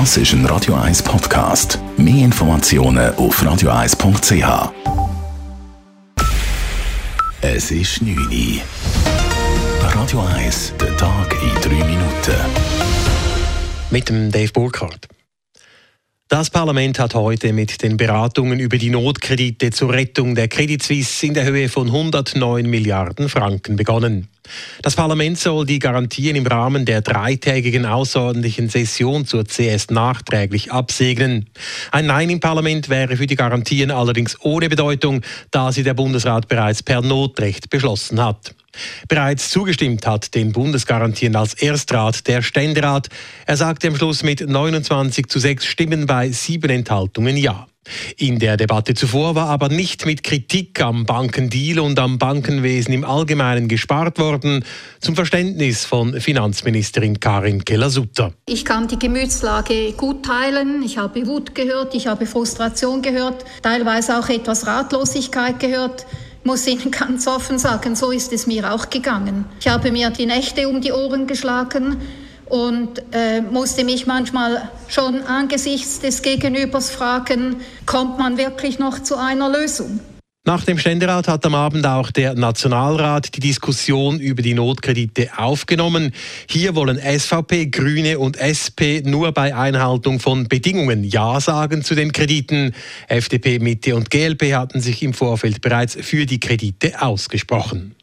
Das ist ein Radio 1 Podcast. Mehr Informationen auf radio1.ch. Es ist 9 Uhr. Radio 1, der Tag in 3 Minuten. Mit dem Dave Burkhardt. Das Parlament hat heute mit den Beratungen über die Notkredite zur Rettung der Credit Suisse in der Höhe von 109 Milliarden Franken begonnen. Das Parlament soll die Garantien im Rahmen der dreitägigen außerordentlichen Session zur CS nachträglich absegnen. Ein Nein im Parlament wäre für die Garantien allerdings ohne Bedeutung, da sie der Bundesrat bereits per Notrecht beschlossen hat. Bereits zugestimmt hat den Bundesgarantien als Erstrat der Ständerat. Er sagte am Schluss mit 29 zu 6 Stimmen bei sieben Enthaltungen Ja. In der Debatte zuvor war aber nicht mit Kritik am Bankendeal und am Bankenwesen im Allgemeinen gespart worden, zum Verständnis von Finanzministerin Karin Keller-Sutter. Ich kann die Gemütslage gut teilen. Ich habe Wut gehört, ich habe Frustration gehört, teilweise auch etwas Ratlosigkeit gehört muss Ihnen ganz offen sagen, so ist es mir auch gegangen. Ich habe mir die Nächte um die Ohren geschlagen und äh, musste mich manchmal schon angesichts des Gegenübers fragen, kommt man wirklich noch zu einer Lösung? Nach dem Ständerat hat am Abend auch der Nationalrat die Diskussion über die Notkredite aufgenommen. Hier wollen SVP, Grüne und SP nur bei Einhaltung von Bedingungen Ja sagen zu den Krediten. FDP, Mitte und GLP hatten sich im Vorfeld bereits für die Kredite ausgesprochen.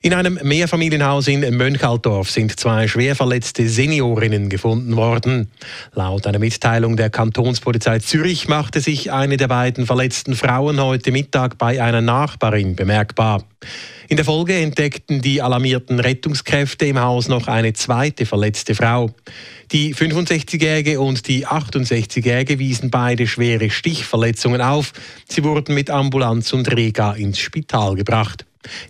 In einem Mehrfamilienhaus in Mönchaltdorf sind zwei schwer verletzte Seniorinnen gefunden worden. Laut einer Mitteilung der Kantonspolizei Zürich machte sich eine der beiden verletzten Frauen heute Mittag bei einer Nachbarin bemerkbar. In der Folge entdeckten die alarmierten Rettungskräfte im Haus noch eine zweite verletzte Frau. Die 65-Jährige und die 68-Jährige wiesen beide schwere Stichverletzungen auf. Sie wurden mit Ambulanz und Rega ins Spital gebracht.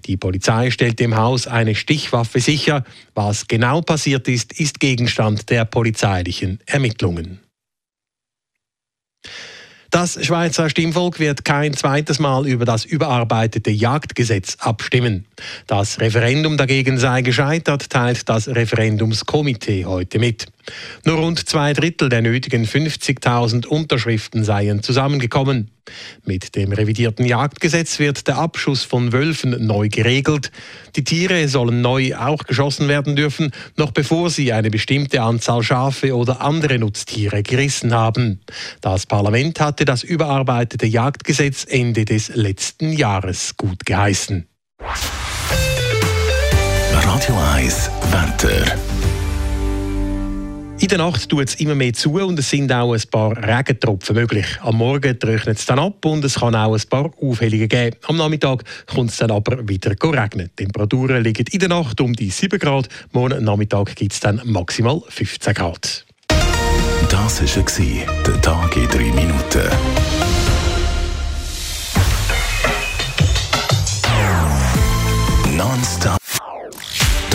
Die Polizei stellt dem Haus eine Stichwaffe sicher. Was genau passiert ist, ist Gegenstand der polizeilichen Ermittlungen. Das Schweizer Stimmvolk wird kein zweites Mal über das überarbeitete Jagdgesetz abstimmen. Das Referendum dagegen sei gescheitert, teilt das Referendumskomitee heute mit. Nur rund zwei Drittel der nötigen 50.000 Unterschriften seien zusammengekommen. Mit dem revidierten Jagdgesetz wird der Abschuss von Wölfen neu geregelt. Die Tiere sollen neu auch geschossen werden dürfen, noch bevor sie eine bestimmte Anzahl Schafe oder andere Nutztiere gerissen haben. Das Parlament hatte das überarbeitete Jagdgesetz Ende des letzten Jahres gut geheißen. Radio 1 Wetter. In der Nacht tut es immer mehr zu und es sind auch ein paar Regentropfen möglich. Am Morgen trocknet es dann ab und es kann auch ein paar Aufhellungen geben. Am Nachmittag kommt es dann aber wieder regnen. Die Temperaturen liegen in der Nacht um die 7 Grad. Morgen Nachmittag gibt es dann maximal 15 Grad. Das war der Tag in 3 Minuten.